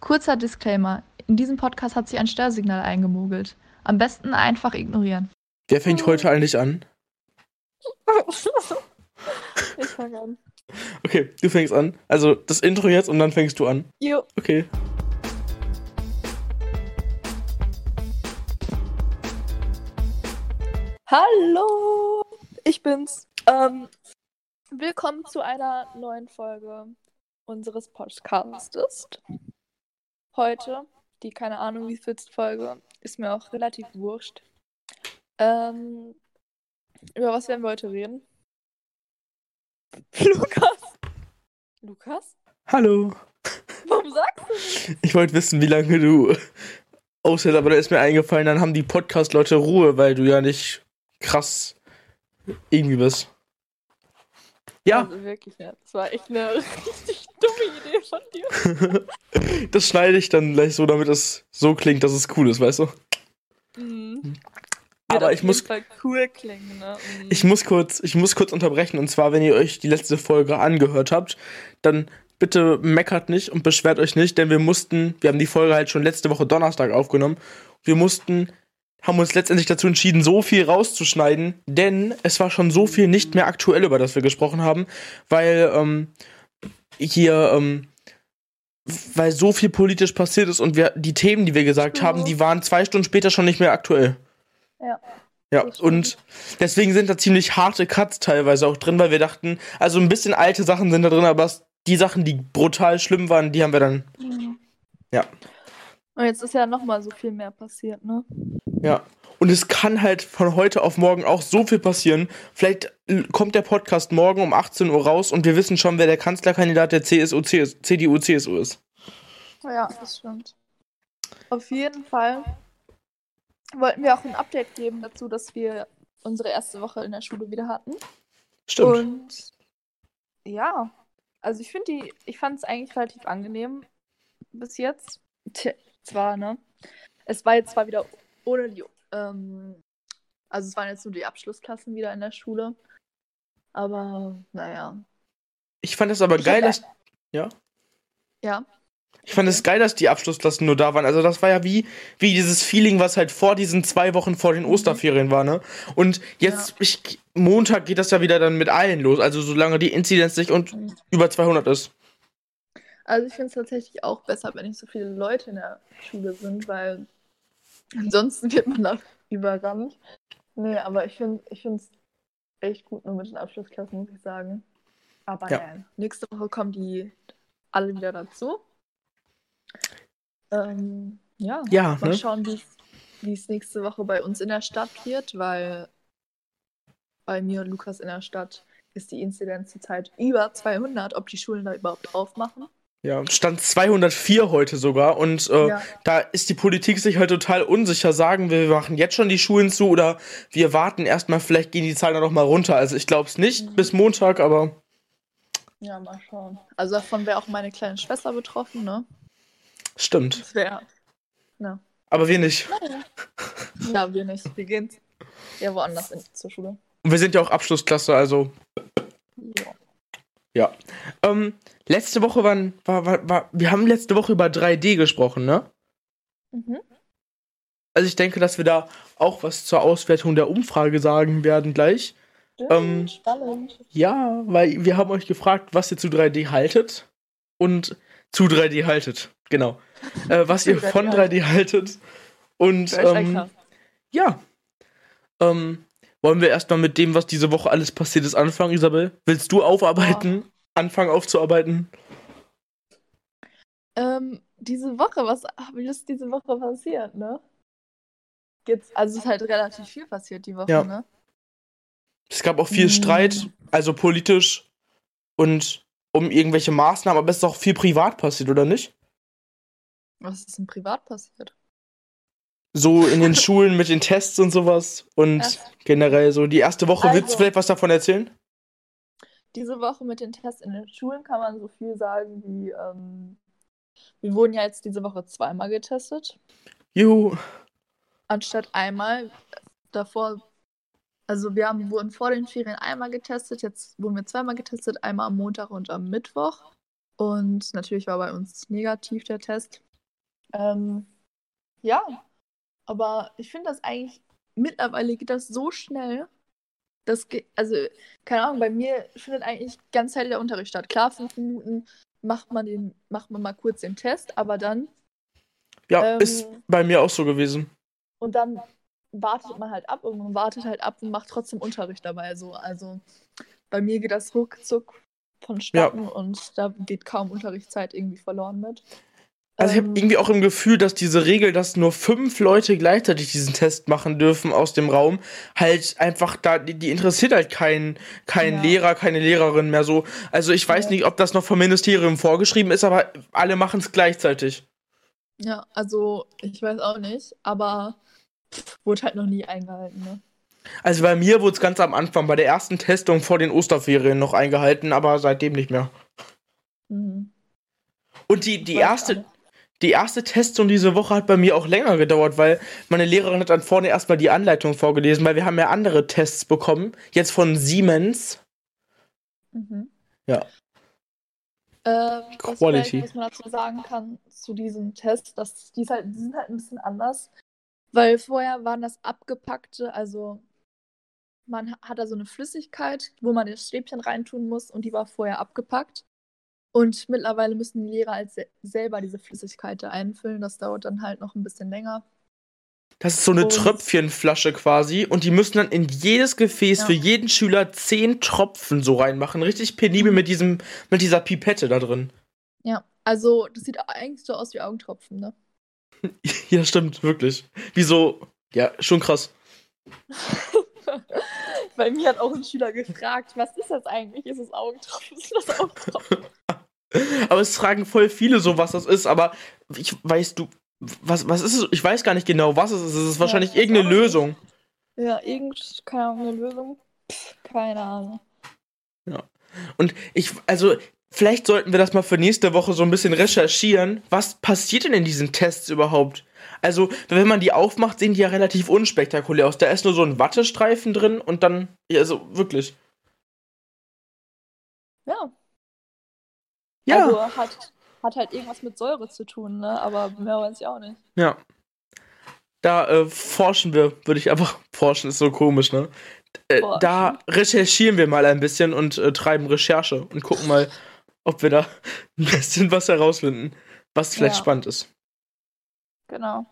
Kurzer Disclaimer. In diesem Podcast hat sich ein Störsignal eingemogelt. Am besten einfach ignorieren. Wer fängt heute eigentlich an? ich fange an. Okay, du fängst an. Also das Intro jetzt und dann fängst du an. Jo. Okay. Hallo, ich bin's. Ähm, willkommen zu einer neuen Folge unseres Podcastes. Heute, die keine Ahnung wie viel Folge, ist mir auch relativ wurscht. Ähm, über was werden wir heute reden? Lukas? Lukas? Hallo. Warum sagst du nicht? Ich wollte wissen, wie lange du aushältst, aber da ist mir eingefallen, dann haben die Podcast-Leute Ruhe, weil du ja nicht krass irgendwie bist. Ja. Also wirklich, ja. Das war echt eine richtig Idee von dir. das schneide ich dann gleich so, damit es so klingt, dass es cool ist, weißt du? Mhm. Aber Wird ich muss, cool klingen, ne? Mhm. ich muss kurz, ich muss kurz unterbrechen. Und zwar, wenn ihr euch die letzte Folge angehört habt, dann bitte meckert nicht und beschwert euch nicht, denn wir mussten, wir haben die Folge halt schon letzte Woche Donnerstag aufgenommen. Wir mussten, haben uns letztendlich dazu entschieden, so viel rauszuschneiden, denn es war schon so viel nicht mehr aktuell, über das wir gesprochen haben, weil ähm, hier, ähm, weil so viel politisch passiert ist und wir die Themen, die wir gesagt haben, die waren zwei Stunden später schon nicht mehr aktuell. Ja. Ja, und deswegen sind da ziemlich harte Cuts teilweise auch drin, weil wir dachten, also ein bisschen alte Sachen sind da drin, aber die Sachen, die brutal schlimm waren, die haben wir dann, Ja. Und jetzt ist ja nochmal so viel mehr passiert, ne? ja. Und es kann halt von heute auf morgen auch so viel passieren. Vielleicht kommt der Podcast morgen um 18 Uhr raus und wir wissen schon, wer der Kanzlerkandidat der CSU, CS, CDU, CSU ist. Ja, das stimmt. Auf jeden Fall wollten wir auch ein Update geben dazu, dass wir unsere erste Woche in der Schule wieder hatten. Stimmt. Und ja, also ich finde die, ich fand es eigentlich relativ angenehm bis jetzt. Tja, zwar, ne? Es war jetzt zwar wieder ohne die, ähm, also es waren jetzt nur die Abschlussklassen wieder in der Schule. Aber naja. ich fand es aber Ich geil, dass, Ja. ich fand es geil, dass die Abschlussklassen nur da waren. Also das war ja wie, wie dieses Feeling, was halt vor diesen zwei Wochen vor den Osterferien war, ne? Und jetzt, ich, Montag geht das ja wieder dann mit allen los. Also solange die Inzidenz nicht und Mhm. über 200 ist. Also ich finde es tatsächlich auch besser, wenn nicht so viele Leute in der Schule sind, weil ansonsten wird man da überrannt. Nee, aber ich finde ich es echt gut nur mit den Abschlussklassen, muss ich sagen. Aber Ja. ja. nächste Woche kommen die alle wieder dazu. Ähm, ja, Ja, mal ne? schauen, wie es- wie es nächste Woche bei uns in der Stadt wird, weil bei mir und Lukas in der Stadt ist die Inzidenz zurzeit über 200, ob die Schulen da überhaupt aufmachen. Ja, stand 204 heute sogar. Und äh, Ja. da ist die Politik sich halt total unsicher. Sagen wir, wir machen jetzt schon die Schulen zu oder wir warten erstmal, vielleicht gehen die Zahlen dann noch mal runter. Also ich glaube es nicht Mhm. bis Montag, aber Ja, mal schauen. Also davon wäre auch meine kleine Schwester betroffen, ne? stimmt. Das wäre. Ja. Aber wir nicht. ja, wir nicht. Wir gehen ja woanders in, zur Schule. Und wir sind ja auch Abschlussklasse, also. Ja. Ähm, letzte Woche waren, war, war, war, wir haben letzte Woche über 3D gesprochen, ne? Mhm. Also ich denke, dass wir da auch was zur Auswertung der Umfrage sagen werden gleich. Ähm, Spannend. Ja, weil wir haben euch gefragt, was ihr zu 3D haltet und zu 3D haltet, genau. Äh, was ihr 3D von 3D haltet. Und ähm, ja. Ähm, wollen wir erstmal mit dem, was diese Woche alles passiert ist, anfangen, Isabel? Willst du aufarbeiten? Anfangen aufzuarbeiten? Ähm, diese Woche, was wie ist diese Woche passiert, ne? Jetzt, also es ist halt relativ viel passiert die Woche, Ja. ne? Es gab auch viel Mm. Streit, also politisch und um irgendwelche Maßnahmen, aber es ist auch viel privat passiert, oder nicht? Was ist denn privat passiert? So in den Schulen mit den Tests und sowas und Ach. generell so. Die erste Woche, willst du Also- vielleicht was davon erzählen? Diese Woche mit den Tests in den Schulen kann man so viel sagen wie, ähm, wir wurden ja jetzt diese Woche zweimal getestet. Juhu. anstatt einmal. Davor, also wir haben, wurden vor den Ferien einmal getestet, jetzt wurden wir zweimal getestet, einmal am Montag und am Mittwoch. Und natürlich war bei uns negativ der Test. Ähm, ja, aber ich finde das eigentlich, mittlerweile geht das so schnell. Das geht, also, keine Ahnung, bei mir findet eigentlich ganz Zeit der Unterricht statt. Klar, fünf Minuten macht man den, macht man mal kurz den Test, aber dann. Ja, ähm, ist bei mir auch so gewesen. Und dann wartet man halt ab und man wartet halt ab und macht trotzdem Unterricht dabei. So. Also bei mir geht das ruckzuck vonstatten ja. und da geht kaum Unterrichtszeit irgendwie verloren mit. Also ich habe ähm, irgendwie auch im Gefühl, dass diese Regel, dass nur fünf Leute gleichzeitig diesen Test machen dürfen aus dem Raum, halt einfach da, die, die interessiert halt keinen kein ja. Lehrer, keine Lehrerin mehr so. Also ich weiß ja. nicht, ob das noch vom Ministerium vorgeschrieben ist, aber alle machen es gleichzeitig. Ja, also ich weiß auch nicht, aber wurde halt noch nie eingehalten, ne? Also bei mir wurde es ganz am Anfang, bei der ersten Testung vor den Osterferien noch eingehalten, aber seitdem nicht mehr. Mhm. Und die, die erste, die erste Testung diese Woche hat bei mir auch länger gedauert, weil meine Lehrerin hat dann vorne erstmal die Anleitung vorgelesen, weil wir haben ja andere Tests bekommen, jetzt von Siemens. Mhm. Ja. Äh, Quality. Was man dazu sagen kann zu diesem Test, dass die, halt, die sind halt ein bisschen anders. Weil vorher waren das abgepackte, also man hat da so eine Flüssigkeit, wo man das Stäbchen reintun muss und die war vorher abgepackt. Und mittlerweile müssen die Lehrer als selber diese Flüssigkeit da einfüllen. Das dauert dann halt noch ein bisschen länger. Das ist so eine und Tröpfchenflasche quasi und die müssen dann in jedes Gefäß ja. für jeden Schüler zehn Tropfen so reinmachen. Richtig penibel mit diesem, mit dieser Pipette da drin. Ja, also das sieht eigentlich so aus wie Augentropfen, ne? ja, stimmt, wirklich. Wieso? Ja, schon krass. Bei mir hat auch ein Schüler gefragt, was ist das eigentlich? Ist es Augentropfen? Ist das Augentropfen? aber es fragen voll viele so, was das ist, aber ich weißt du, was, was ist es? Ich weiß gar nicht genau, was es ist. Es ist ja, wahrscheinlich irgendeine Lösung. Ja, irgend, keine Ahnung, eine Lösung. Pff, keine Ahnung. Ja. Und ich, also, vielleicht sollten wir das mal für nächste Woche so ein bisschen recherchieren. Was passiert denn in diesen Tests überhaupt? Also, wenn man die aufmacht, sehen die ja relativ unspektakulär aus. Da ist nur so ein Wattestreifen drin und dann, also wirklich. Ja. Ja. Also hat, hat halt irgendwas mit Säure zu tun, ne? Aber mehr weiß ich auch nicht. Ja. Da äh, forschen wir, würde ich einfach forschen, ist so komisch, ne? Äh, da recherchieren wir mal ein bisschen und äh, treiben Recherche und gucken mal, ob wir da ein bisschen was herausfinden, was vielleicht ja. spannend ist. Genau.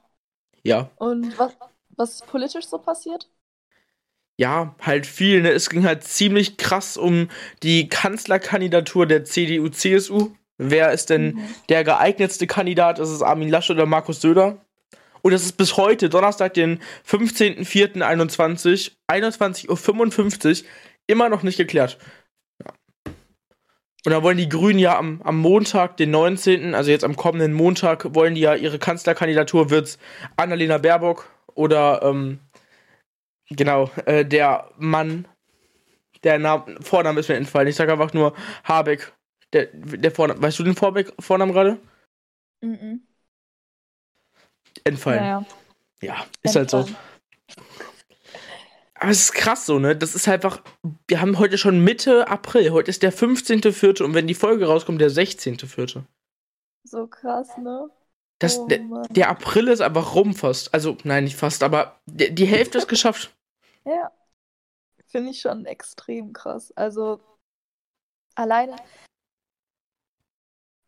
Ja. Und was, was ist politisch so passiert? Ja, halt viel. Ne? Es ging halt ziemlich krass um die Kanzlerkandidatur der CDU-CSU. Wer ist denn mhm. der geeignetste Kandidat? Ist es Armin Laschet oder Markus Söder? Und es ist bis heute, Donnerstag, den 15.04.21, 21.55 Uhr, immer noch nicht geklärt. Und da wollen die Grünen ja am, am Montag, den 19., also jetzt am kommenden Montag, wollen die ja ihre Kanzlerkandidatur wird's Annalena Baerbock oder ähm, genau, äh, der Mann, der Name, Vorname ist mir entfallen. Ich sage einfach nur Habeck. Der, der Vorname, weißt du den Vorbeck, Vornamen gerade? Mhm. Entfallen. Naja. Ja, ist Entfallen. halt so. Aber es ist krass so, ne? Das ist halt einfach. Wir haben heute schon Mitte April. Heute ist der 15.04. und wenn die Folge rauskommt, der 16.04. So krass, ne? Das, oh, der, der, April ist einfach rum fast. Also, nein, nicht fast, aber die, die Hälfte ist geschafft. Ja. Finde ich schon extrem krass. Also, alleine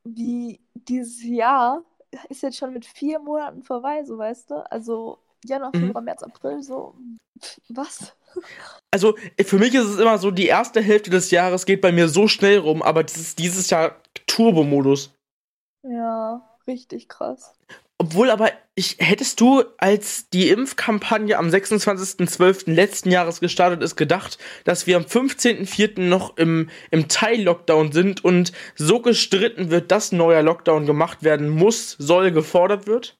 wie dieses Jahr ist jetzt schon mit vier Monaten vorbei, so weißt du? Also, Januar, mhm. Februar, mhm. März, April, so. Was? Also, für mich ist es immer so, die erste Hälfte des Jahres geht bei mir so schnell rum, aber das ist dieses Jahr Turbo-Modus. Ja, richtig krass. Obwohl aber, ich, hättest du, als die Impfkampagne am 26.12. letzten Jahres gestartet ist, gedacht, dass wir am 15.04. noch im, im Teil-Lockdown sind und so gestritten wird, dass neuer Lockdown gemacht werden muss, soll, gefordert wird?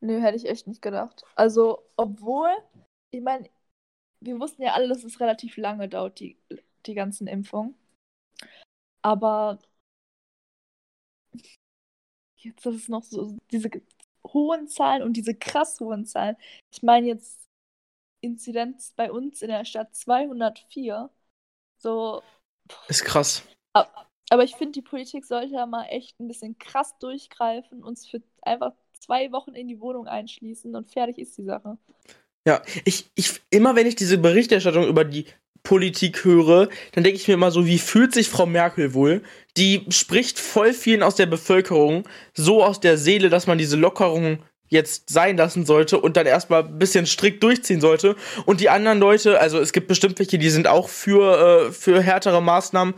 Nö, hätte ich echt nicht gedacht. Also, obwohl, ich meine, wir wussten ja alle, dass es relativ lange dauert, die, die ganzen Impfungen. Aber jetzt ist es noch so, diese hohen Zahlen und diese krass hohen Zahlen. Ich meine jetzt Inzidenz bei uns in der Stadt 204. So. Ist krass. Ab, Aber ich finde, die Politik sollte ja mal echt ein bisschen krass durchgreifen, uns für einfach zwei Wochen in die Wohnung einschließen und fertig ist die Sache. Ja, ich, ich, immer wenn ich diese Berichterstattung über die Politik höre, dann denke ich mir immer so, wie fühlt sich Frau Merkel wohl? Die spricht voll vielen aus der Bevölkerung so aus der Seele, dass man diese Lockerungen jetzt sein lassen sollte und dann erstmal ein bisschen strikt durchziehen sollte. Und die anderen Leute, also es gibt bestimmt welche, die sind auch für, äh, für härtere Maßnahmen,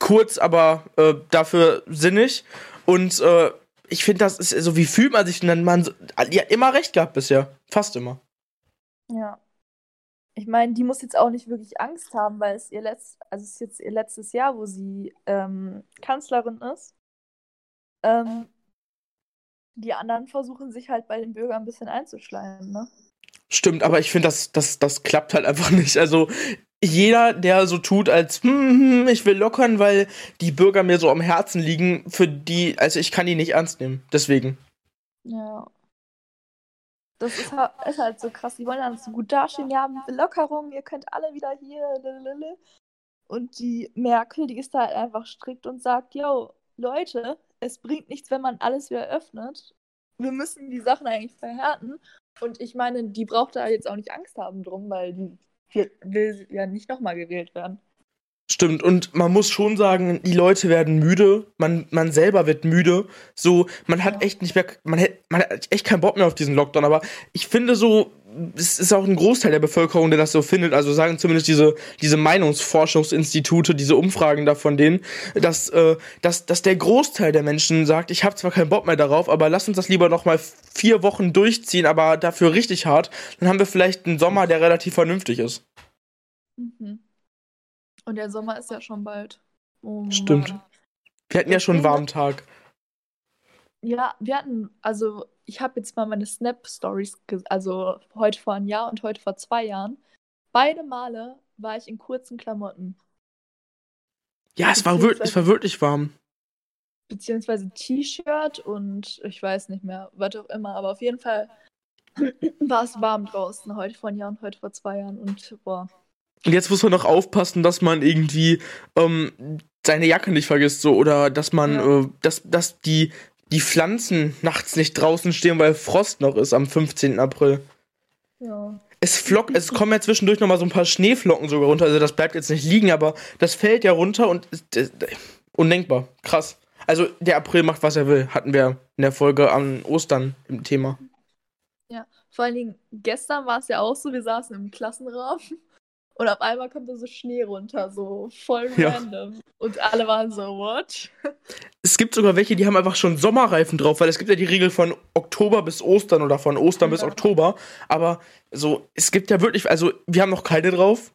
kurz, aber äh, dafür sinnig. Und äh, ich finde, das ist so, also, wie fühlt man sich denn? Man ja immer recht gehabt bisher. Fast immer. Ja. Ich meine, die muss jetzt auch nicht wirklich Angst haben, weil es ihr letzt, also es ist jetzt ihr letztes Jahr, wo sie ähm, Kanzlerin ist. Ähm, die anderen versuchen sich halt bei den Bürgern ein bisschen einzuschleimen, ne? Stimmt, aber ich finde, das, das, das klappt halt einfach nicht. Also jeder, der so tut, als hm, hm, hm, ich will lockern, weil die Bürger mir so am Herzen liegen, für die, also ich kann die nicht ernst nehmen. Deswegen. Ja. Das ist halt, ist halt so krass. Die wollen dann so gut dastehen. Ja, Lockerung, ihr könnt alle wieder hier. Lalalala. Und die Merkel, die ist da halt einfach strikt und sagt, yo, Leute, es bringt nichts, wenn man alles wieder öffnet. Wir müssen die Sachen eigentlich verhärten. Und ich meine, die braucht da jetzt auch nicht Angst haben drum, weil die will ja nicht nochmal gewählt werden. Stimmt, und man muss schon sagen, die Leute werden müde, man, man selber wird müde. So, man hat echt nicht mehr, man hat, man hat echt keinen Bock mehr auf diesen Lockdown, aber ich finde so, es ist auch ein Großteil der Bevölkerung, der das so findet. Also sagen zumindest diese, diese Meinungsforschungsinstitute, diese Umfragen da von denen, dass, äh, dass, dass der Großteil der Menschen sagt, ich habe zwar keinen Bock mehr darauf, aber lass uns das lieber noch mal vier Wochen durchziehen, aber dafür richtig hart. Dann haben wir vielleicht einen Sommer, der relativ vernünftig ist. Mhm. Und der Sommer ist ja schon bald. Oh, Stimmt. Mann. Wir hatten ja schon einen warmen Tag. Ja, wir hatten, also ich habe jetzt mal meine Snap-Stories, also heute vor einem Jahr und heute vor zwei Jahren. Beide Male war ich in kurzen Klamotten. Ja, es war, wirklich, es war wirklich warm. Beziehungsweise T-Shirt und ich weiß nicht mehr, was auch immer, aber auf jeden Fall war es warm draußen, heute vor einem Jahr und heute vor zwei Jahren und boah. Und jetzt muss man noch aufpassen, dass man irgendwie ähm, seine Jacke nicht vergisst, so, oder dass man, ja. äh, dass, dass die, die Pflanzen nachts nicht draußen stehen, weil Frost noch ist am 15. April. Ja. Es flockt, es kommen ja zwischendurch noch mal so ein paar Schneeflocken sogar runter, also das bleibt jetzt nicht liegen, aber das fällt ja runter und ist, ist, undenkbar. Krass. Also der April macht, was er will, hatten wir in der Folge an Ostern im Thema. Ja, vor allen Dingen gestern war es ja auch so, wir saßen im Klassenraum und auf einmal kommt da so Schnee runter, so voll ja. random. Und alle waren so, what? Es gibt sogar welche, die haben einfach schon Sommerreifen drauf, weil es gibt ja die Regel von Oktober bis Ostern oder von Ostern ja. bis Oktober. Aber so, es gibt ja wirklich, also wir haben noch keine drauf.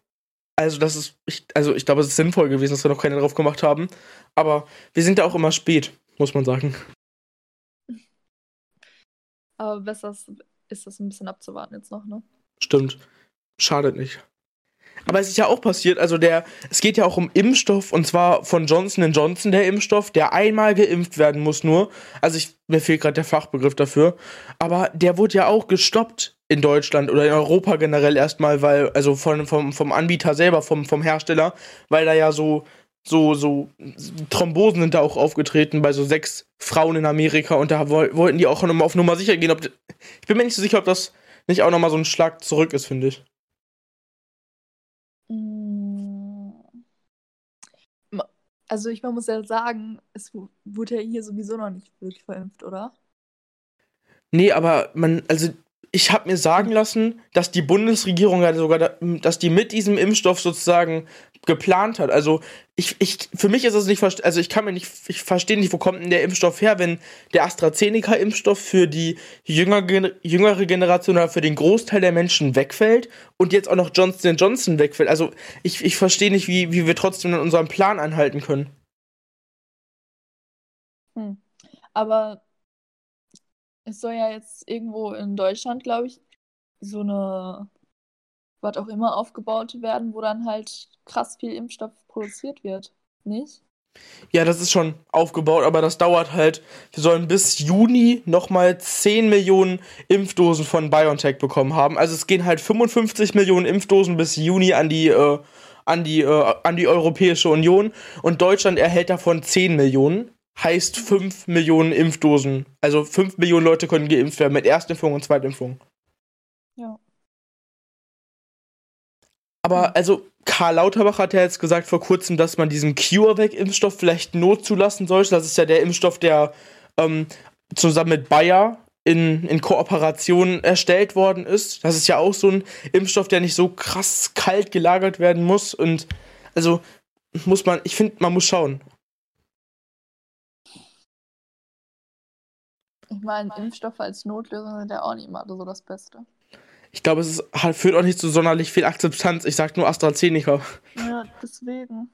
Also das ist, ich, also ich glaube, es ist sinnvoll gewesen, dass wir noch keine drauf gemacht haben. Aber wir sind da auch immer spät, muss man sagen. Aber besser ist das ein bisschen abzuwarten jetzt noch, ne? Stimmt. Schadet nicht. Aber es ist ja auch passiert, also der, es geht ja auch um Impfstoff und zwar von Johnson Johnson der Impfstoff, der einmal geimpft werden muss nur. Also ich, mir fehlt gerade der Fachbegriff dafür. Aber der wurde ja auch gestoppt in Deutschland oder in Europa generell erstmal, weil, also von, vom, vom Anbieter selber, vom, vom Hersteller, weil da ja so, so, so Thrombosen sind da auch aufgetreten bei so sechs Frauen in Amerika und da wollten die auch auf Nummer sicher gehen. Ob, ich bin mir nicht so sicher, ob das nicht auch nochmal so ein Schlag zurück ist, finde ich. Also ich muss ja sagen, es wurde ja hier sowieso noch nicht wirklich verimpft, oder? Nee, aber man, also ich habe mir sagen lassen, dass die Bundesregierung ja sogar, dass die mit diesem Impfstoff sozusagen geplant hat. Also ich, ich, für mich ist das nicht, also ich kann mir nicht, ich verstehe nicht, wo kommt denn der Impfstoff her, wenn der AstraZeneca-Impfstoff für die jüngere, jüngere Generation oder für den Großteil der Menschen wegfällt und jetzt auch noch Johnson Johnson wegfällt. Also ich, ich verstehe nicht, wie, wie wir trotzdem an unserem Plan anhalten können. Hm. Aber es soll ja jetzt irgendwo in Deutschland, glaube ich, so eine, was auch immer, aufgebaut werden, wo dann halt krass viel Impfstoff produziert wird. Nicht? Ja, das ist schon aufgebaut, aber das dauert halt. Wir sollen bis Juni nochmal 10 Millionen Impfdosen von BioNTech bekommen haben. Also es gehen halt 55 Millionen Impfdosen bis Juni an die, äh, an die, äh, an die Europäische Union und Deutschland erhält davon 10 Millionen. Heißt 5 Millionen Impfdosen. Also 5 Millionen Leute können geimpft werden mit Erstimpfung und Zweitimpfung. Ja. Aber also Karl Lauterbach hat ja jetzt gesagt vor kurzem, dass man diesen CureVac-Impfstoff vielleicht not zulassen sollte. Das ist ja der Impfstoff, der ähm, zusammen mit Bayer in, in Kooperation erstellt worden ist. Das ist ja auch so ein Impfstoff, der nicht so krass kalt gelagert werden muss. Und also muss man, ich finde, man muss schauen. Ich meine, Impfstoffe als Notlösung sind ja auch nicht immer so das Beste. Ich glaube, es ist, halt, führt auch nicht zu sonderlich viel Akzeptanz. Ich sag nur AstraZeneca. Ja, deswegen.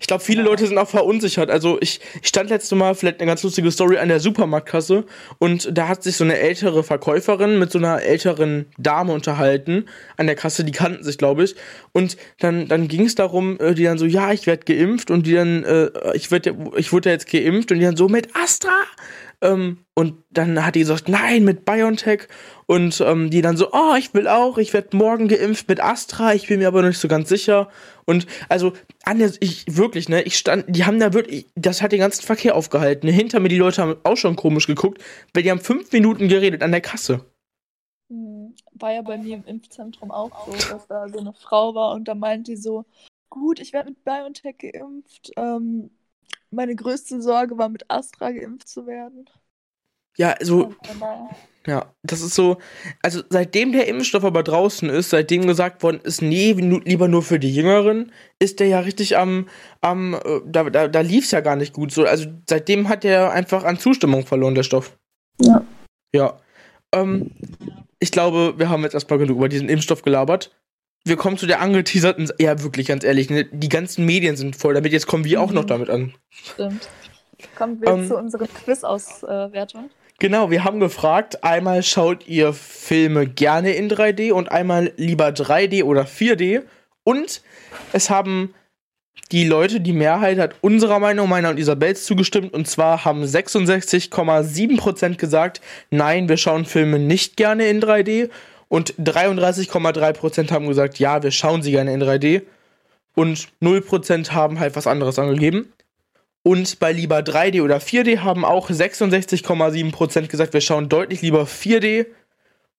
Ich glaube, viele Leute sind auch verunsichert. Also ich, ich stand letzte Mal, vielleicht eine ganz lustige Story, an der Supermarktkasse und da hat sich so eine ältere Verkäuferin mit so einer älteren Dame unterhalten an der Kasse, die kannten sich, glaube ich. Und dann, dann ging es darum, äh, die dann so, ja, ich werde geimpft und die dann, äh, ich, werd, ich wurde jetzt geimpft und die dann so, mit Astra? Ähm, und dann hat die gesagt, nein, mit BioNTech. Und ähm, die dann so, oh, ich will auch, ich werde morgen geimpft mit Astra, ich bin mir aber noch nicht so ganz sicher. Und also, Anja, ich wirklich, ne, ich stand, die haben da wirklich, das hat den ganzen Verkehr aufgehalten. Hinter mir, die Leute haben auch schon komisch geguckt, weil die haben fünf Minuten geredet an der Kasse. Hm, war ja bei mir im Impfzentrum auch so, dass da so eine Frau war und da meinte die so, gut, ich werde mit BioNTech geimpft. Ähm, meine größte Sorge war, mit Astra geimpft zu werden. Ja, so. Ja, das ist so. Also, seitdem der Impfstoff aber draußen ist, seitdem gesagt worden ist, nee, lieber nur für die Jüngeren, ist der ja richtig am. am äh, da da, da lief es ja gar nicht gut. So, also, seitdem hat der einfach an Zustimmung verloren, der Stoff. Ja. Ja. Ähm, ich glaube, wir haben jetzt erstmal genug über diesen Impfstoff gelabert. Wir kommen zu der angeteaserten. Ja, wirklich, ganz ehrlich, ne, die ganzen Medien sind voll damit. Jetzt kommen wir mhm. auch noch mhm. damit an. Stimmt. Kommen wir ähm, zu unserer Quiz-Auswertung. Genau, wir haben gefragt, einmal schaut ihr Filme gerne in 3D und einmal lieber 3D oder 4D. Und es haben die Leute, die Mehrheit hat unserer Meinung, meiner und Isabels zugestimmt. Und zwar haben 66,7% gesagt, nein, wir schauen Filme nicht gerne in 3D. Und 33,3% haben gesagt, ja, wir schauen sie gerne in 3D. Und 0% haben halt was anderes angegeben. Und bei lieber 3D oder 4D haben auch 66,7% gesagt, wir schauen deutlich lieber 4D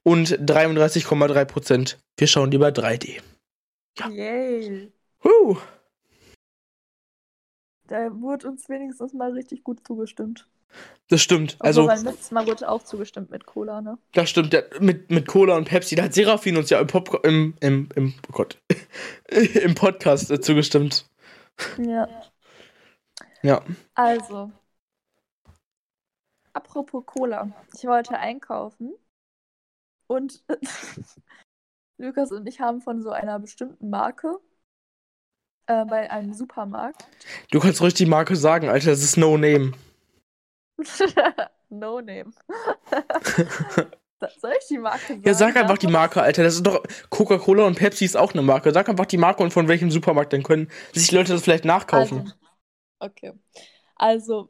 und 33,3% wir schauen lieber 3D. Ja. Yay. Huh. Da wurde uns wenigstens mal richtig gut zugestimmt. Das stimmt. Also, also letztes Mal wurde auch zugestimmt mit Cola, ne? Das stimmt, der, mit, mit Cola und Pepsi. Da hat Serafin uns ja im, Pop im, im, im, oh Gott, im Podcast äh, zugestimmt. Ja. Ja. Also, apropos Cola. Ich wollte einkaufen und Lukas und ich haben von so einer bestimmten Marke äh, bei einem Supermarkt. Du kannst ruhig die Marke sagen, Alter, das ist No Name. No Name. Soll ich die Marke sagen? Ja, sag einfach die Marke, Alter. Das ist doch. Coca-Cola und Pepsi ist auch eine Marke. Sag einfach die Marke und von welchem Supermarkt dann können sich die Leute das vielleicht nachkaufen. Also, Okay. Also,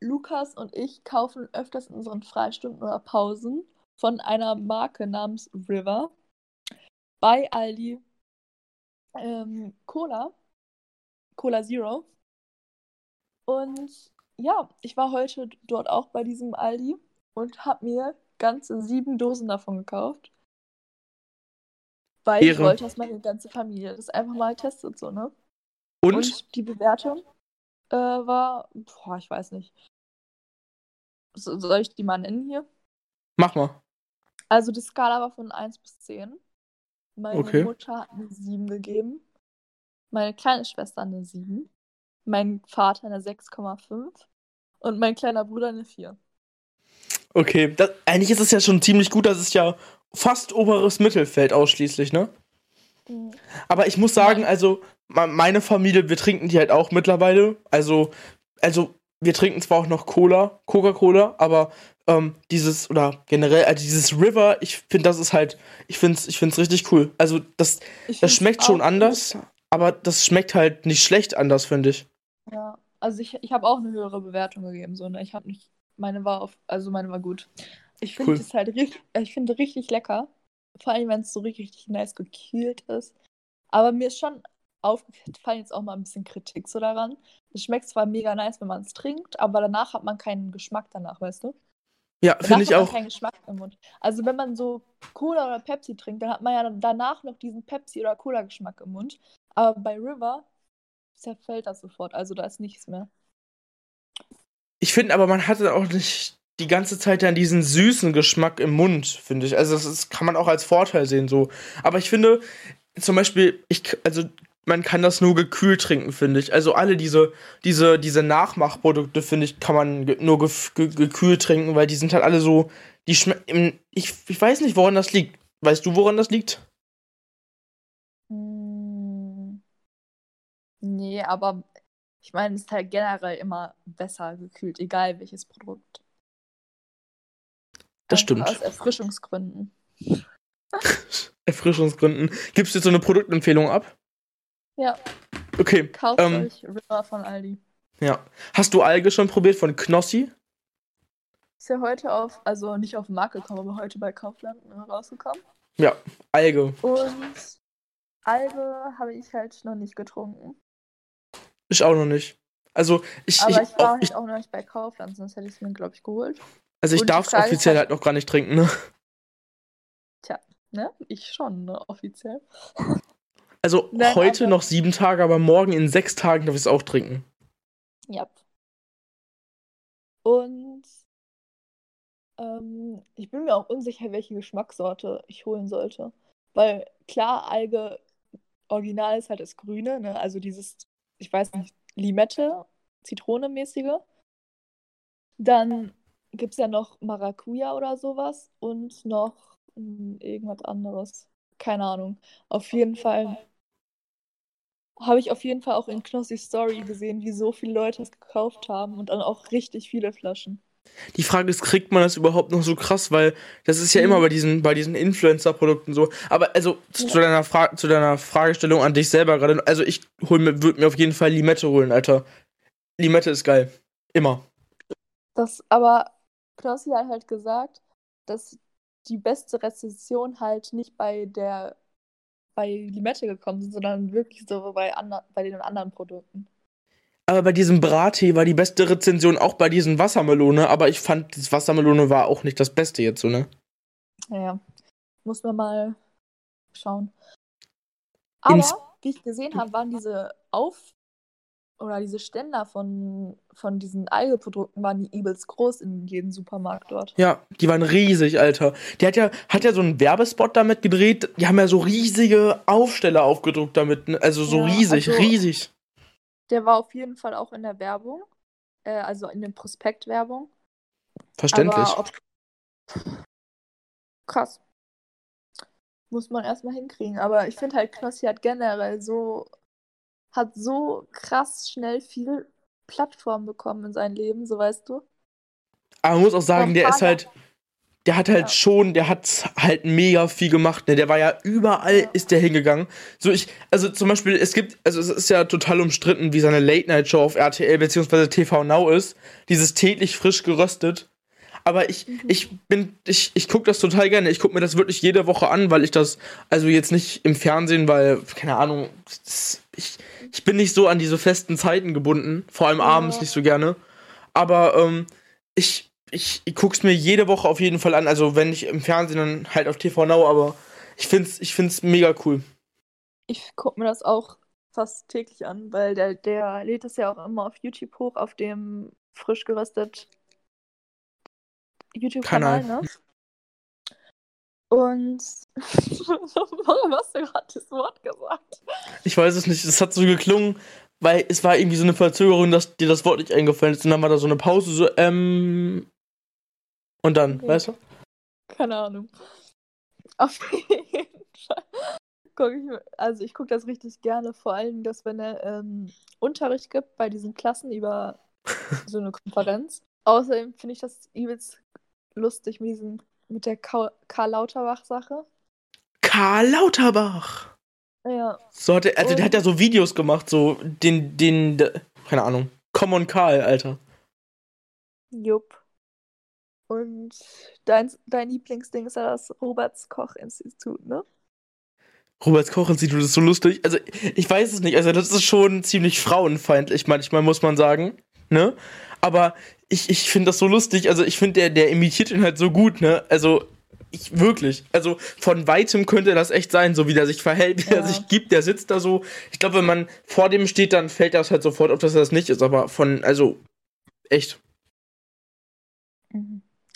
Lukas und ich kaufen öfters in unseren Freistunden oder Pausen von einer Marke namens River bei Aldi ähm, Cola, Cola Zero. Und ja, ich war heute dort auch bei diesem Aldi und habe mir ganze sieben Dosen davon gekauft. Weil Ehre. ich wollte, dass meine ganze Familie das einfach mal testet, so, ne? Und? Und die Bewertung äh, war, boah, ich weiß nicht. So, soll ich die mal nennen hier? Mach mal. Also die Skala war von 1 bis 10. Meine okay. Mutter hat eine 7 gegeben. Meine kleine Schwester eine 7. Mein Vater eine 6,5. Und mein kleiner Bruder eine 4. Okay, das, eigentlich ist es ja schon ziemlich gut, das ist ja fast oberes Mittelfeld ausschließlich, ne? Mhm. Aber ich muss sagen, also meine Familie, wir trinken die halt auch mittlerweile. Also, also wir trinken zwar auch noch Cola, Coca-Cola, aber ähm, dieses oder generell also dieses River, ich finde, das ist halt, ich finde es ich find's richtig cool. Also das, das schmeckt schon anders, gut. aber das schmeckt halt nicht schlecht anders, finde ich. Ja, also ich, ich habe auch eine höhere Bewertung gegeben, so, ne? Ich habe nicht, meine war auf, also meine war gut. Ich finde es halt richtig, ich finde richtig lecker. Vor allem, wenn es so richtig, richtig nice gekühlt ist. Aber mir ist schon aufgefallen, jetzt auch mal ein bisschen Kritik so daran. Es schmeckt zwar mega nice, wenn man es trinkt, aber danach hat man keinen Geschmack danach, weißt du? Ja, finde ich hat man auch. keinen Geschmack im Mund. Also wenn man so Cola oder Pepsi trinkt, dann hat man ja danach noch diesen Pepsi- oder Cola-Geschmack im Mund. Aber bei River zerfällt das sofort, also da ist nichts mehr. Ich finde aber, man hatte auch nicht die ganze Zeit dann diesen süßen Geschmack im Mund, finde ich. Also das ist, kann man auch als Vorteil sehen so. Aber ich finde, zum Beispiel, ich, also man kann das nur gekühlt trinken, finde ich. Also alle diese, diese, diese Nachmachprodukte, finde ich, kann man nur ge ge gekühlt trinken, weil die sind halt alle so, die ich, ich weiß nicht, woran das liegt. Weißt du, woran das liegt? Nee, aber ich meine, es ist halt generell immer besser gekühlt, egal welches Produkt. Das Einfach stimmt. Aus Erfrischungsgründen. Erfrischungsgründen. Gibst du jetzt so eine Produktempfehlung ab? Ja, Okay. kauft Ähm, euch River von Aldi. ja. Hast du Alge schon probiert von Knossi? Ist ja heute auf, also nicht auf den Markt gekommen, aber heute bei Kaufland ne, rausgekommen. Ja, Alge. Und Alge habe ich halt noch nicht getrunken. Ich auch noch nicht. Also ich, Aber ich, ich, war ich, halt auch noch nicht bei Kaufland, sonst hätte ich es mir, glaube ich, geholt. also ich darf es offiziell halt- halt noch gar nicht trinken, ne? Ne? Ich schon, ne? Offiziell. Also Nein, heute noch sieben Tage, aber morgen in sechs Tagen darf ich es auch trinken. Ja. Und ähm, ich bin mir auch unsicher, welche Geschmackssorte ich holen sollte. Weil klar, Alge Original ist halt das Grüne, ne? Also dieses, ich weiß nicht, Limette, Zitrone-mäßige. Dann gibt es ja noch Maracuja oder sowas und noch hm, irgendwas anderes. Keine Ahnung. Auf jeden Fall habe ich auf jeden Fall auch in Knossis Story gesehen, wie so viele Leute es gekauft haben und dann auch richtig viele Flaschen. Die Frage ist, kriegt man das überhaupt noch so krass? Weil das ist ja Mhm. immer bei diesen, bei diesen Influencer-Produkten so. Aber also zu, deiner Fra zu deiner Fragestellung an dich selber gerade. Also ich würde mir auf jeden Fall Limette holen, Alter. Limette ist geil. Immer. Das, aber Knossi hat halt gesagt, dass die beste Rezession halt nicht bei der bei Limette gekommen sind, sondern wirklich so bei, ander, bei den anderen Produkten. Aber bei diesem Brattee war die beste Rezension auch bei diesen Wassermelone, aber ich fand, das Wassermelone war auch nicht das Beste jetzt, so, ne? Naja, muss man mal schauen. Aber Ins- wie ich gesehen habe, waren diese Auf- oder diese Ständer von, von diesen Algeprodukten waren die übelst groß in jedem Supermarkt dort. Ja, die waren riesig, Alter. Die hat ja, hat ja so einen Werbespot damit gedreht. Die haben ja so riesige Aufsteller aufgedruckt damit. ne? Also so Ja, riesig, also- riesig. Der war auf jeden Fall auch in der Werbung, äh, also in der Prospektwerbung. Verständlich. Ob... Krass. Muss man erstmal hinkriegen. Aber ich finde halt, Knossi hat generell so, hat so krass schnell viel Plattform bekommen in seinem Leben, so weißt du. Aber man muss auch sagen, der ist halt, der hat halt Ja. schon, der hat halt mega viel gemacht. Ne? Der war ja überall, Ja. ist der hingegangen. So ich, also zum Beispiel, es gibt, also es ist ja total umstritten, wie seine Late-Night-Show auf RTL bzw. TV Now ist. Dieses täglich frisch geröstet. Aber ich, Mhm. ich bin, ich, ich gucke das total gerne. Ich gucke mir das wirklich jede Woche an, weil ich das, also jetzt nicht im Fernsehen, weil, keine Ahnung, ich, ich bin nicht so an diese festen Zeiten gebunden. Vor allem Ja. abends nicht so gerne. Aber ähm, ich, ich, ich guck's mir jede Woche auf jeden Fall an. Also wenn nicht im Fernsehen, dann halt auf TV Now, aber ich find's, ich find's mega cool. Ich gucke mir das auch fast täglich an, weil der, der lädt es ja auch immer auf YouTube hoch, auf dem frisch geröstet YouTube-Kanal, Kanal. ne? Und warum hast du gerade das Wort gesagt? Ich weiß es nicht, es hat so geklungen, weil es war irgendwie so eine Verzögerung, dass dir das Wort nicht eingefallen ist. Und dann war da so eine Pause, so, ähm. Und dann, Okay. weißt du? Keine Ahnung. Auf jeden Fall. Guck ich, also ich gucke das richtig gerne, vor allem, dass wenn er ähm, Unterricht gibt bei diesen Klassen über so eine Konferenz. Außerdem finde ich das übelst lustig mit diesem, mit der Ka- Karl Lauterbach-Sache. Karl Lauterbach! Ja, So hat er, also der Und- hat ja so Videos gemacht, so den, den, de- keine Ahnung. Common Karl, Alter. jupp. Und dein, dein Lieblingsding ist ja das Roberts-Koch-Institut, ne? Roberts Koch-Institut ist so lustig. Also, ich weiß es nicht. Also, das ist schon ziemlich frauenfeindlich manchmal, muss man sagen. Ne? Aber ich, ich finde das so lustig. Also, ich finde, der, der imitiert ihn halt so gut, ne? Also, ich wirklich. Also, von weitem könnte das echt sein, so wie der sich verhält, wie ja. er sich gibt. Der sitzt da so. Ich glaube, wenn man vor dem steht, dann fällt das halt sofort auf, dass er das nicht ist. Aber von, also, echt.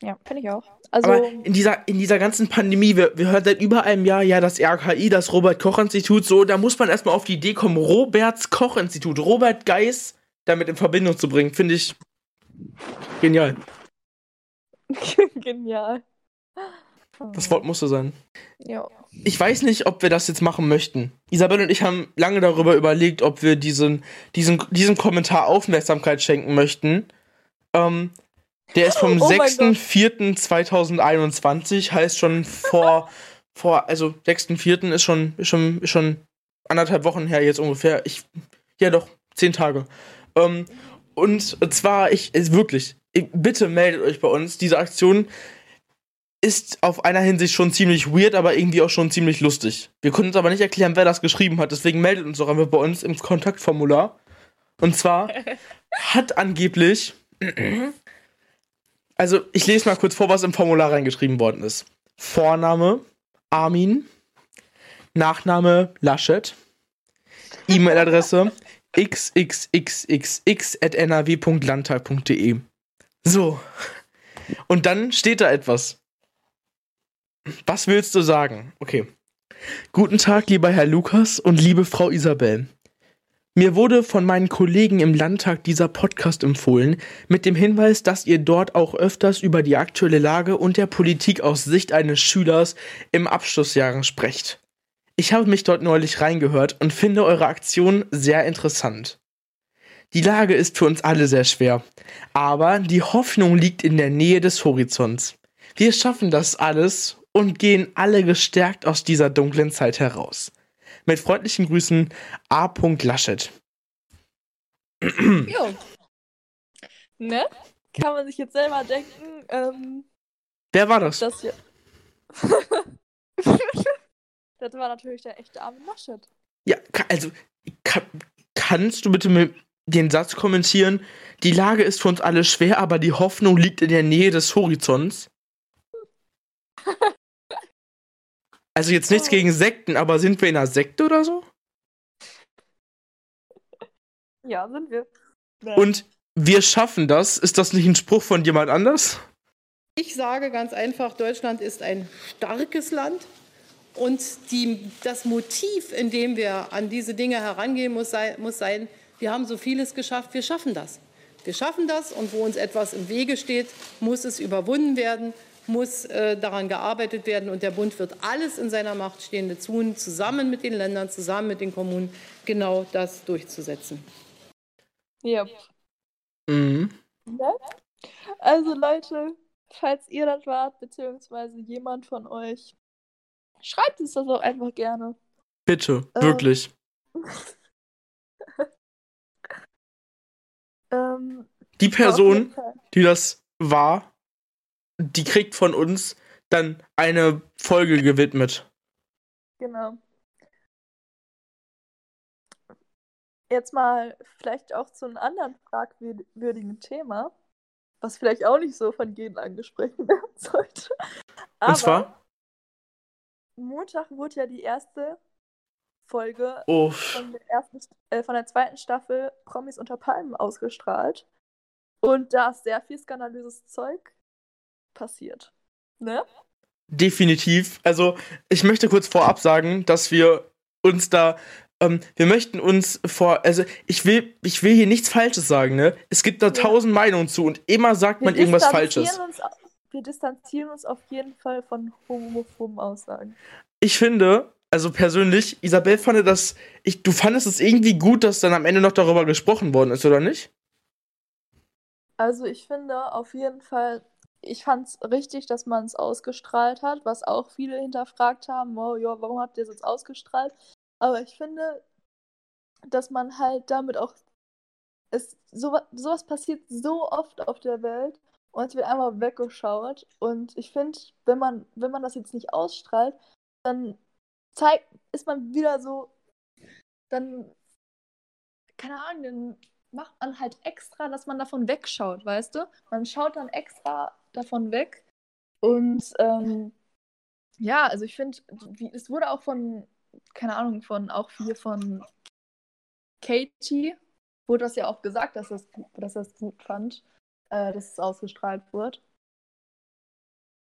Ja, finde ich auch. Also, Aber in dieser, in dieser ganzen Pandemie, wir, wir hören seit über einem Jahr ja das RKI, das Robert-Koch-Institut, so, da muss man erstmal auf die Idee kommen, Roberts Koch-Institut, Robert Geis damit in Verbindung zu bringen, finde ich genial. genial. Das Wort musste sein. Ja. Ich weiß nicht, ob wir das jetzt machen möchten. Isabel und ich haben lange darüber überlegt, ob wir diesen, diesen, diesem Kommentar Aufmerksamkeit schenken möchten. Ähm, der ist vom oh 6.4.2021, heißt schon vor, vor, also 6.4. ist schon, ist schon, ist schon anderthalb Wochen her jetzt ungefähr. Ich, ja doch, zehn Tage. Ähm, und zwar, ich, wirklich, ich, bitte meldet euch bei uns. Diese Aktion ist auf einer Hinsicht schon ziemlich weird, aber irgendwie auch schon ziemlich lustig. Wir können uns aber nicht erklären, wer das geschrieben hat, deswegen meldet uns doch einfach bei uns im Kontaktformular. Und zwar hat angeblich also ich lese mal kurz vor, was im Formular reingeschrieben worden ist. Vorname Armin, Nachname Laschet, E-Mail-Adresse xxxx.nrw.landtag.de. So. Und dann steht da etwas. Was willst du sagen? Okay. Guten Tag, lieber Herr Lukas und liebe Frau Isabel. Mir wurde von meinen Kollegen im Landtag dieser Podcast empfohlen, mit dem Hinweis, dass ihr dort auch öfters über die aktuelle Lage und der Politik aus Sicht eines Schülers im Abschlussjahren sprecht. Ich habe mich dort neulich reingehört und finde eure Aktion sehr interessant. Die Lage ist für uns alle sehr schwer, aber die Hoffnung liegt in der Nähe des Horizonts. Wir schaffen das alles und gehen alle gestärkt aus dieser dunklen Zeit heraus. Mit freundlichen Grüßen A. Laschet. jo. Ne? Kann man sich jetzt selber denken. Ähm, Wer war das? Das, das war natürlich der echte Armin Laschet. Ja, also kann, kannst du bitte mit den Satz kommentieren? Die Lage ist für uns alle schwer, aber die Hoffnung liegt in der Nähe des Horizonts. Also jetzt nichts oh. gegen Sekten, aber sind wir in einer Sekte oder so? Ja, sind wir. Und wir schaffen das. Ist das nicht ein Spruch von jemand anders? Ich sage ganz einfach, Deutschland ist ein starkes Land. Und die, das Motiv, in dem wir an diese Dinge herangehen, muss, sei, muss sein, wir haben so vieles geschafft, wir schaffen das. Wir schaffen das und wo uns etwas im Wege steht, muss es überwunden werden muss äh, daran gearbeitet werden. Und der Bund wird alles in seiner Macht Stehende tun, zusammen mit den Ländern, zusammen mit den Kommunen, genau das durchzusetzen. Ja. Mhm. Ne? Also Leute, falls ihr das wart, beziehungsweise jemand von euch, schreibt es das auch einfach gerne. Bitte, ähm, wirklich. ähm, die Person, die das war, die kriegt von uns dann eine Folge gewidmet. Genau. Jetzt mal vielleicht auch zu einem anderen fragwürdigen Thema, was vielleicht auch nicht so von jedem angesprochen werden sollte. Aber Und zwar? Montag wurde ja die erste Folge von der, ersten, äh, von der zweiten Staffel Promis unter Palmen ausgestrahlt. Und da ist sehr viel skandalöses Zeug passiert. Ne? Definitiv. Also, ich möchte kurz vorab sagen, dass wir uns da ähm, wir möchten uns vor, also ich will, ich will hier nichts Falsches sagen, ne? Es gibt da ja. tausend Meinungen zu und immer sagt wir man irgendwas Falsches. Uns, wir distanzieren uns auf jeden Fall von homophoben Aussagen. Ich finde, also persönlich, Isabel fand das, ich, du fandest es irgendwie gut, dass dann am Ende noch darüber gesprochen worden ist, oder nicht? Also ich finde auf jeden Fall, ich fand es richtig, dass man es ausgestrahlt hat, was auch viele hinterfragt haben, oh ja, warum habt ihr es jetzt ausgestrahlt? Aber ich finde, dass man halt damit auch es so, sowas passiert so oft auf der Welt und es wird einmal weggeschaut und ich finde, wenn man wenn man das jetzt nicht ausstrahlt, dann zeigt, ist man wieder so, dann, keine Ahnung, dann macht man halt extra, dass man davon wegschaut, weißt du? Man schaut dann extra davon weg. Und ähm, ja, also ich finde, es wurde auch von, keine Ahnung, von auch hier von Katie, wurde das ja auch gesagt, dass das, dass das gut fand, äh, dass es ausgestrahlt wird.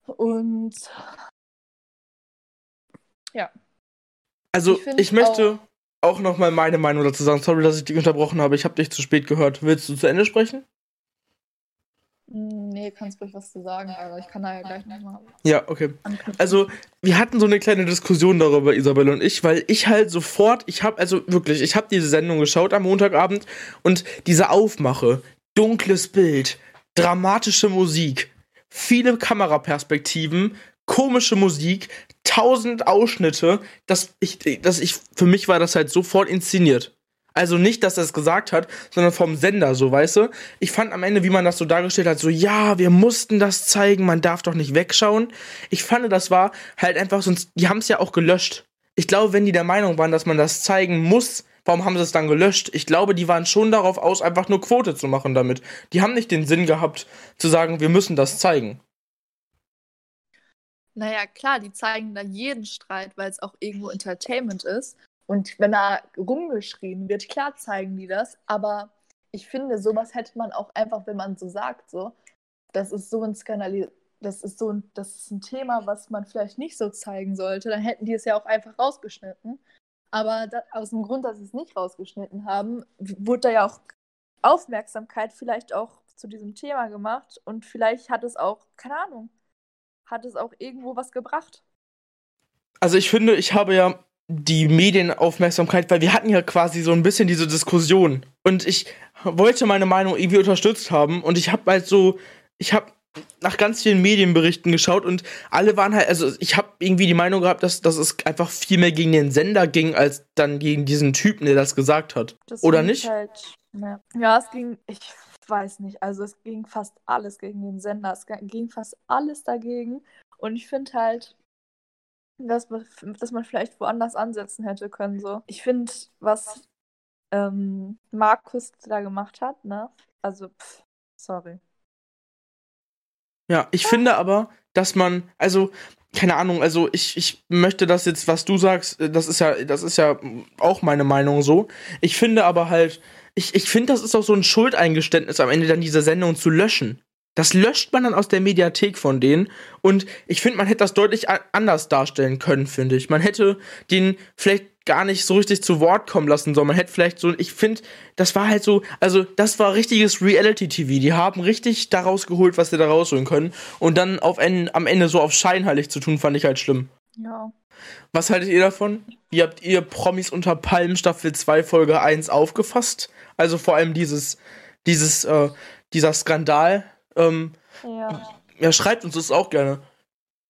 Und ja. Also ich, ich möchte auch, auch noch mal meine Meinung dazu sagen. Sorry, dass ich dich unterbrochen habe. Ich habe dich zu spät gehört. Willst du zu Ende sprechen? Nee, kannst ruhig was zu sagen, aber ich kann da ja gleich nochmal. Ja, okay. Also, wir hatten so eine kleine Diskussion darüber, Isabelle und ich, weil ich halt sofort, ich habe, also wirklich, ich habe diese Sendung geschaut am Montagabend und diese Aufmache, dunkles Bild, dramatische Musik, viele Kameraperspektiven, komische Musik, tausend Ausschnitte, dass ich, dass ich, für mich war das halt sofort inszeniert. Also nicht, dass er es gesagt hat, sondern vom Sender, so, weißt du? Ich fand am Ende, wie man das so dargestellt hat, so, ja, wir mussten das zeigen, man darf doch nicht wegschauen. Ich fand, das war halt einfach sonst, die haben es ja auch gelöscht. Ich glaube, wenn die der Meinung waren, dass man das zeigen muss, warum haben sie es dann gelöscht? Ich glaube, die waren schon darauf aus, einfach nur Quote zu machen damit. Die haben nicht den Sinn gehabt, zu sagen, wir müssen das zeigen. Naja, klar, die zeigen da jeden Streit, weil es auch irgendwo Entertainment ist. Und wenn da rumgeschrien wird, klar zeigen die das, aber ich finde, sowas hätte man auch einfach, wenn man so sagt, so, das ist so ein Skandal, das ist so ein, das ist ein Thema, was man vielleicht nicht so zeigen sollte, dann hätten die es ja auch einfach rausgeschnitten. Aber da, aus dem Grund, dass sie es nicht rausgeschnitten haben, wurde da ja auch Aufmerksamkeit vielleicht auch zu diesem Thema gemacht und vielleicht hat es auch, keine Ahnung, hat es auch irgendwo was gebracht. Also ich finde, ich habe ja die Medienaufmerksamkeit, weil wir hatten ja quasi so ein bisschen diese Diskussion. Und ich wollte meine Meinung irgendwie unterstützt haben. Und ich habe halt so, ich habe nach ganz vielen Medienberichten geschaut und alle waren halt, also ich habe irgendwie die Meinung gehabt, dass, dass es einfach viel mehr gegen den Sender ging, als dann gegen diesen Typen, der das gesagt hat. Das Oder nicht? Halt, ja, es ging, ich weiß nicht, also es ging fast alles gegen den Sender, es ging fast alles dagegen. Und ich finde halt, dass man, dass man vielleicht woanders ansetzen hätte können. So. Ich finde, was ähm, Markus da gemacht hat, ne? Also, pff, sorry. Ja, ich ah. finde aber, dass man, also, keine Ahnung, also ich, ich möchte das jetzt, was du sagst, äh, das ist ja, das ist ja auch meine Meinung so. Ich finde aber halt, ich, ich finde, das ist auch so ein Schuldeingeständnis am Ende dann diese Sendung zu löschen. Das löscht man dann aus der Mediathek von denen. Und ich finde, man hätte das deutlich anders darstellen können, finde ich. Man hätte den vielleicht gar nicht so richtig zu Wort kommen lassen sollen. Man hätte vielleicht so, ich finde, das war halt so, also das war richtiges Reality-TV. Die haben richtig daraus geholt, was sie da rausholen können. Und dann auf en, am Ende so auf scheinheilig zu tun, fand ich halt schlimm. Ja. Was haltet ihr davon? Wie habt ihr Promis unter Palmen Staffel 2 Folge 1 aufgefasst? Also vor allem dieses, dieses, äh, dieser Skandal ähm, ja. ja, schreibt uns das auch gerne.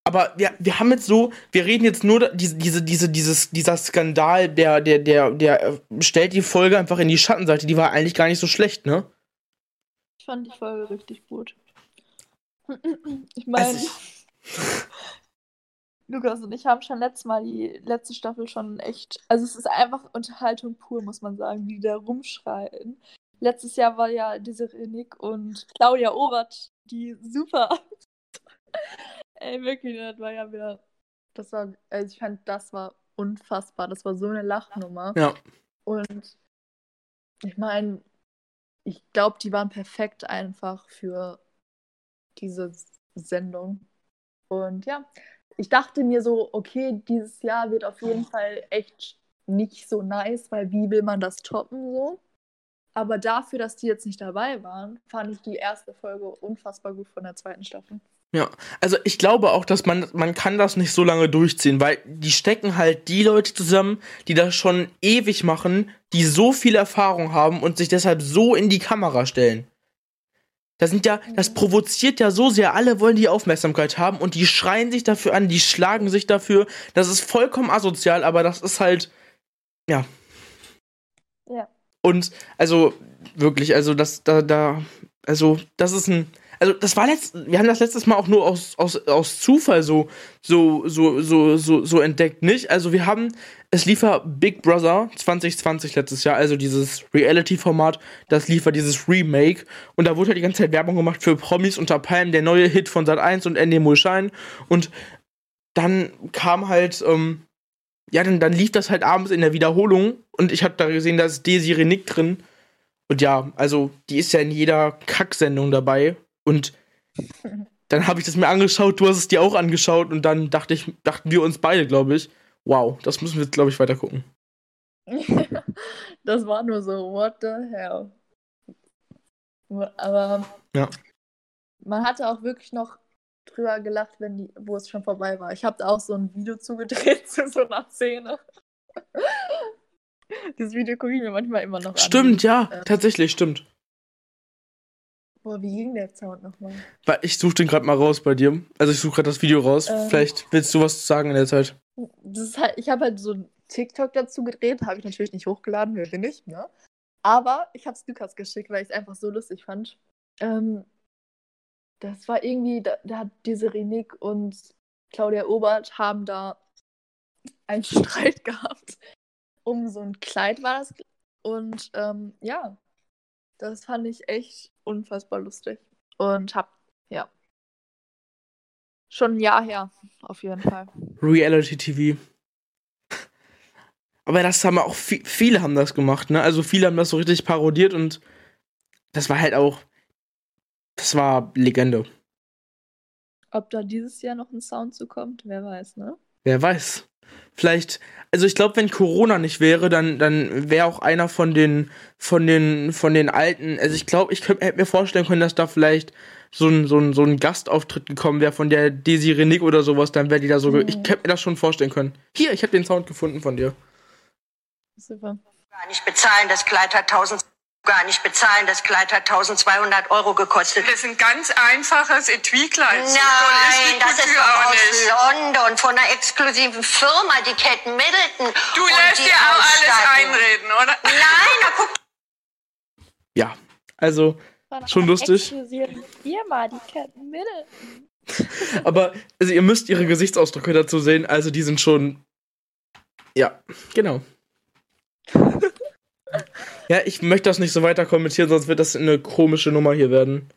Aber wir, wir haben jetzt so, wir reden jetzt nur diese, diese, diese, dieses, dieser Skandal, der, der, der, der äh, stellt die Folge einfach in die Schattenseite. Die war eigentlich gar nicht so schlecht, ne? Ich fand die Folge richtig gut. Ich meine, also Lukas und ich haben schon letztes Mal die letzte Staffel schon echt. Also es ist einfach Unterhaltung pur, muss man sagen, wie die da rumschreien. Letztes Jahr war ja diese Renik und Claudia Obert, die super. Ey, wirklich, das war ja wieder. Das war, also ich fand, das war unfassbar. Das war so eine Lachnummer. Ja. Und ich meine, ich glaube, die waren perfekt einfach für diese Sendung. Und ja, ich dachte mir so, okay, dieses Jahr wird auf jeden Fall echt nicht so nice, weil wie will man das toppen so? Aber dafür, dass die jetzt nicht dabei waren, fand ich die erste Folge unfassbar gut von der zweiten Staffel. Ja, also ich glaube auch, dass man, man kann das nicht so lange durchziehen, weil die stecken halt die Leute zusammen, die das schon ewig machen, die so viel Erfahrung haben und sich deshalb so in die Kamera stellen. Das sind ja, das mhm. provoziert ja so sehr, alle wollen die Aufmerksamkeit haben und die schreien sich dafür an, die schlagen sich dafür. Das ist vollkommen asozial, aber das ist halt, ja. Ja. Und also wirklich, also das, da, da, also das ist ein, also das war letzt, wir haben das letztes Mal auch nur aus, aus, aus Zufall so, so, so, so, so, so entdeckt, nicht? Also wir haben, es lief ja Big Brother 2020 letztes Jahr, also dieses Reality-Format, das lief ja dieses Remake und da wurde halt die ganze Zeit Werbung gemacht für Promis unter Palmen, der neue Hit von Sat1 und Andy Shine und dann kam halt, ähm, ja, dann, dann lief das halt abends in der Wiederholung und ich habe da gesehen, da ist Desiree Nick drin und ja, also die ist ja in jeder Kacksendung dabei. Und dann habe ich das mir angeschaut, du hast es dir auch angeschaut und dann dachte ich, dachten wir uns beide, glaube ich, wow, das müssen wir jetzt, glaube ich, weiter gucken. das war nur so, what the hell. Aber ja. man hatte auch wirklich noch drüber gelacht, wenn die, wo es schon vorbei war. Ich habe da auch so ein Video zugedreht zu so einer Szene. Das Video gucke ich mir manchmal immer noch stimmt, an. Stimmt, ja, äh, tatsächlich, stimmt. Boah, wie ging der Sound nochmal? Ich suche den gerade mal raus bei dir. Also ich suche gerade das Video raus. Ähm, Vielleicht willst du was sagen in der Zeit. Das ist halt, ich habe halt so ein TikTok dazu gedreht, habe ich natürlich nicht hochgeladen, wer bin ich, ne? Aber ich habe es Lukas geschickt, weil ich es einfach so lustig fand. Ähm, das war irgendwie, da, da hat diese Renik und Claudia Obert haben da einen Streit gehabt um so ein Kleid war das. Und ähm, ja, das fand ich echt unfassbar lustig. Und hab, ja. Schon ein Jahr her, auf jeden Fall. Reality TV. Aber das haben auch viel, viele haben das gemacht, ne? Also viele haben das so richtig parodiert und das war halt auch. Das war Legende. Ob da dieses Jahr noch ein Sound zukommt, wer weiß, ne? Wer weiß. Vielleicht, also ich glaube, wenn Corona nicht wäre, dann, dann wäre auch einer von den, von den, von den alten, also ich glaube, ich hätte mir vorstellen können, dass da vielleicht so ein, so ein, so ein Gastauftritt gekommen wäre von der Desiree Nick oder sowas, dann wäre die da so, mhm. ich hätte mir das schon vorstellen können. Hier, ich habe den Sound gefunden von dir. Super. Gar nicht bezahlen, das Kleid hat 1000 gar nicht bezahlen. Das Kleid hat 1200 Euro gekostet. Das ist ein ganz einfaches Etui-Kleid. Nein, das ist aus nicht. London von einer exklusiven Firma, die Kate Middleton. Du lässt dir auch alles einreden, oder? Nein, na guck. Ja, also schon lustig. Firma, die Kate Middleton. Aber also ihr müsst ihre Gesichtsausdrücke dazu sehen, also die sind schon. Ja, genau. Ja, ich möchte das nicht so weiter kommentieren, sonst wird das eine komische Nummer hier werden.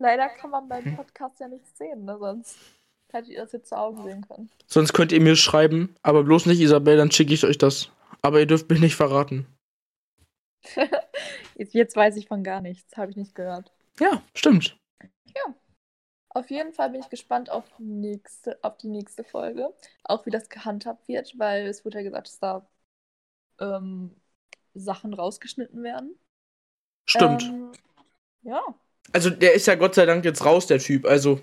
Leider kann man beim Podcast ja nichts sehen, ne? sonst hättet ihr das jetzt zu Augen sehen können. Sonst könnt ihr mir schreiben, aber bloß nicht Isabel, dann schicke ich euch das. Aber ihr dürft mich nicht verraten. jetzt, jetzt weiß ich von gar nichts, habe ich nicht gehört. Ja, stimmt. Ja. Auf jeden Fall bin ich gespannt auf die nächste, auf die nächste Folge. Auch wie das gehandhabt wird, weil es wurde ja gesagt, dass da ähm, Sachen rausgeschnitten werden. Stimmt. Ähm, ja. Also der ist ja Gott sei Dank jetzt raus, der Typ. Also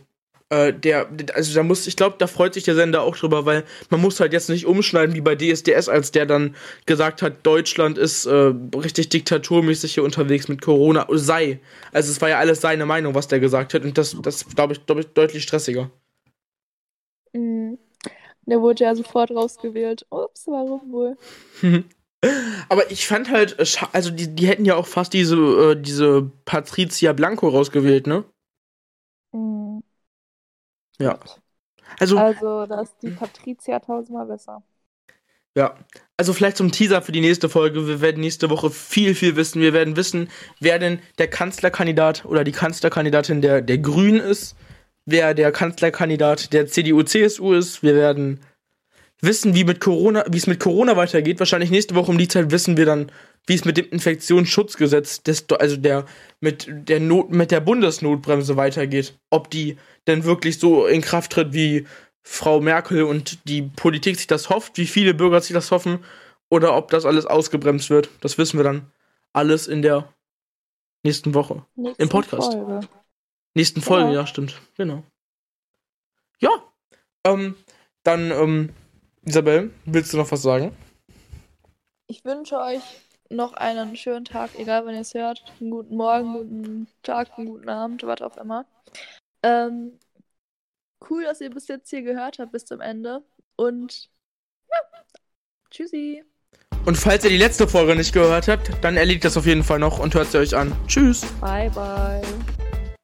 äh, der, also da muss, ich glaube, da freut sich der Sender auch drüber, weil man muss halt jetzt nicht umschneiden wie bei DSDS, als der dann gesagt hat, Deutschland ist äh, richtig diktaturmäßig hier unterwegs mit Corona. Sei. Also es war ja alles seine Meinung, was der gesagt hat und das, das glaube ich, glaub ich, deutlich stressiger. Mhm. Der wurde ja sofort rausgewählt. Ups, warum wohl? Aber ich fand halt, äh, also die, die hätten ja auch fast diese, äh, diese Patricia Blanco rausgewählt, ne? Mhm. Ja. Also, also da ist die Patricia tausendmal besser. Ja, also vielleicht zum Teaser für die nächste Folge. Wir werden nächste Woche viel, viel wissen. Wir werden wissen, wer denn der Kanzlerkandidat oder die Kanzlerkandidatin der, der Grünen ist, wer der Kanzlerkandidat der CDU-CSU ist. Wir werden wissen, wie mit Corona, wie es mit Corona weitergeht. Wahrscheinlich nächste Woche um die Zeit wissen wir dann, wie es mit dem Infektionsschutzgesetz, des, also der mit der Not, mit der Bundesnotbremse weitergeht. Ob die denn wirklich so in Kraft tritt, wie Frau Merkel und die Politik sich das hofft, wie viele Bürger sich das hoffen, oder ob das alles ausgebremst wird. Das wissen wir dann alles in der nächsten Woche. Nächsten Im Podcast. Folge. Nächsten Folge, genau. ja, stimmt. Genau. Ja. Ähm, dann ähm, Isabel, willst du noch was sagen? Ich wünsche euch noch einen schönen Tag, egal wann ihr es hört. Einen guten Morgen, guten Tag, einen guten Abend, was auch immer. Ähm, cool, dass ihr bis jetzt hier gehört habt, bis zum Ende. Und ja, tschüssi. Und falls ihr die letzte Folge nicht gehört habt, dann erledigt das auf jeden Fall noch und hört sie euch an. Tschüss. Bye, bye.